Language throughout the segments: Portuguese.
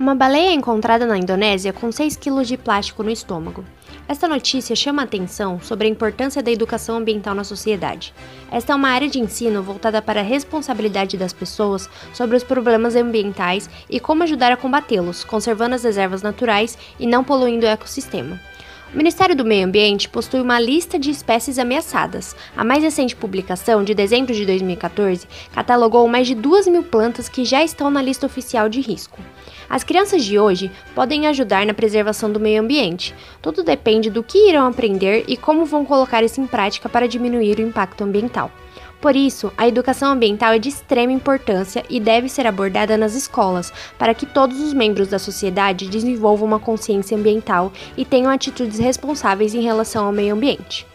Uma baleia é encontrada na Indonésia com 6 quilos de plástico no estômago. Esta notícia chama a atenção sobre a importância da educação ambiental na sociedade. Esta é uma área de ensino voltada para a responsabilidade das pessoas sobre os problemas ambientais e como ajudar a combatê-los, conservando as reservas naturais e não poluindo o ecossistema. O Ministério do Meio Ambiente possui uma lista de espécies ameaçadas. A mais recente publicação, de dezembro de 2014, catalogou mais de 2 mil plantas que já estão na lista oficial de risco. As crianças de hoje podem ajudar na preservação do meio ambiente. Tudo depende do que irão aprender e como vão colocar isso em prática para diminuir o impacto ambiental. Por isso, a educação ambiental é de extrema importância e deve ser abordada nas escolas, para que todos os membros da sociedade desenvolvam uma consciência ambiental e tenham atitudes responsáveis em relação ao meio ambiente.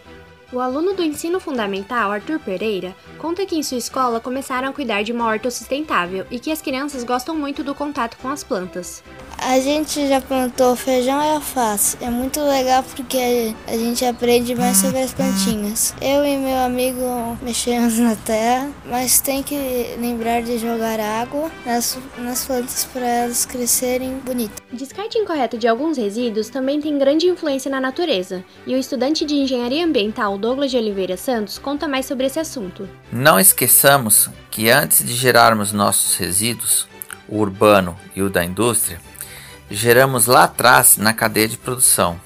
O aluno do ensino fundamental, Arthur Pereira, conta que em sua escola começaram a cuidar de uma horta sustentável e que as crianças gostam muito do contato com as plantas. A gente já plantou feijão e alface. É muito legal porque a gente aprende mais sobre as plantinhas. Eu e meu amigo mexemos na terra, mas tem que lembrar de jogar água nas, nas plantas para elas crescerem bonitas. Descarte incorreto de alguns resíduos também tem grande influência na natureza, e o estudante de engenharia ambiental Douglas de Oliveira Santos conta mais sobre esse assunto. Não esqueçamos que antes de gerarmos nossos resíduos, o urbano e o da indústria, geramos lá atrás na cadeia de produção,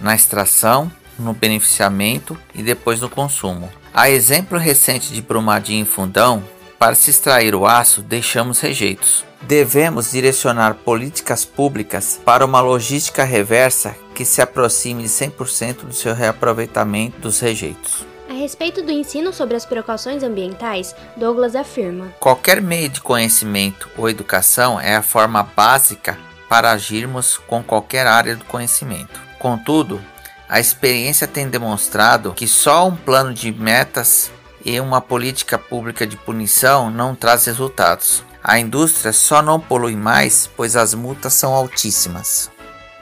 na extração, no beneficiamento e depois no consumo. A exemplo recente de Brumadinho e Fundão, para se extrair o aço, deixamos rejeitos. Devemos direcionar políticas públicas para uma logística reversa que se aproxime de 100% do seu reaproveitamento dos rejeitos. A respeito do ensino sobre as precauções ambientais, Douglas afirma: Qualquer meio de conhecimento ou educação é a forma básica para agirmos com qualquer área do conhecimento. Contudo, a experiência tem demonstrado que só um plano de metas e uma política pública de punição não traz resultados. A indústria só não polui mais, pois as multas são altíssimas.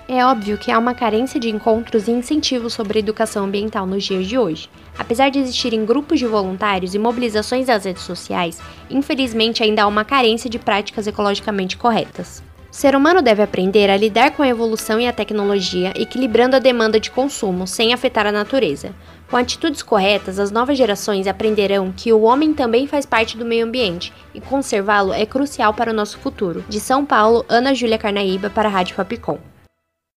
É óbvio que há uma carência de encontros e incentivos sobre educação ambiental nos dias de hoje. Apesar de existirem grupos de voluntários e mobilizações das redes sociais, infelizmente ainda há uma carência de práticas ecologicamente corretas. O ser humano deve aprender a lidar com a evolução e a tecnologia, equilibrando a demanda de consumo sem afetar a natureza. Com atitudes corretas, as novas gerações aprenderão que o homem também faz parte do meio ambiente e conservá-lo é crucial para o nosso futuro. De São Paulo, Ana Júlia Carnaíba para a Rádio Fapcom.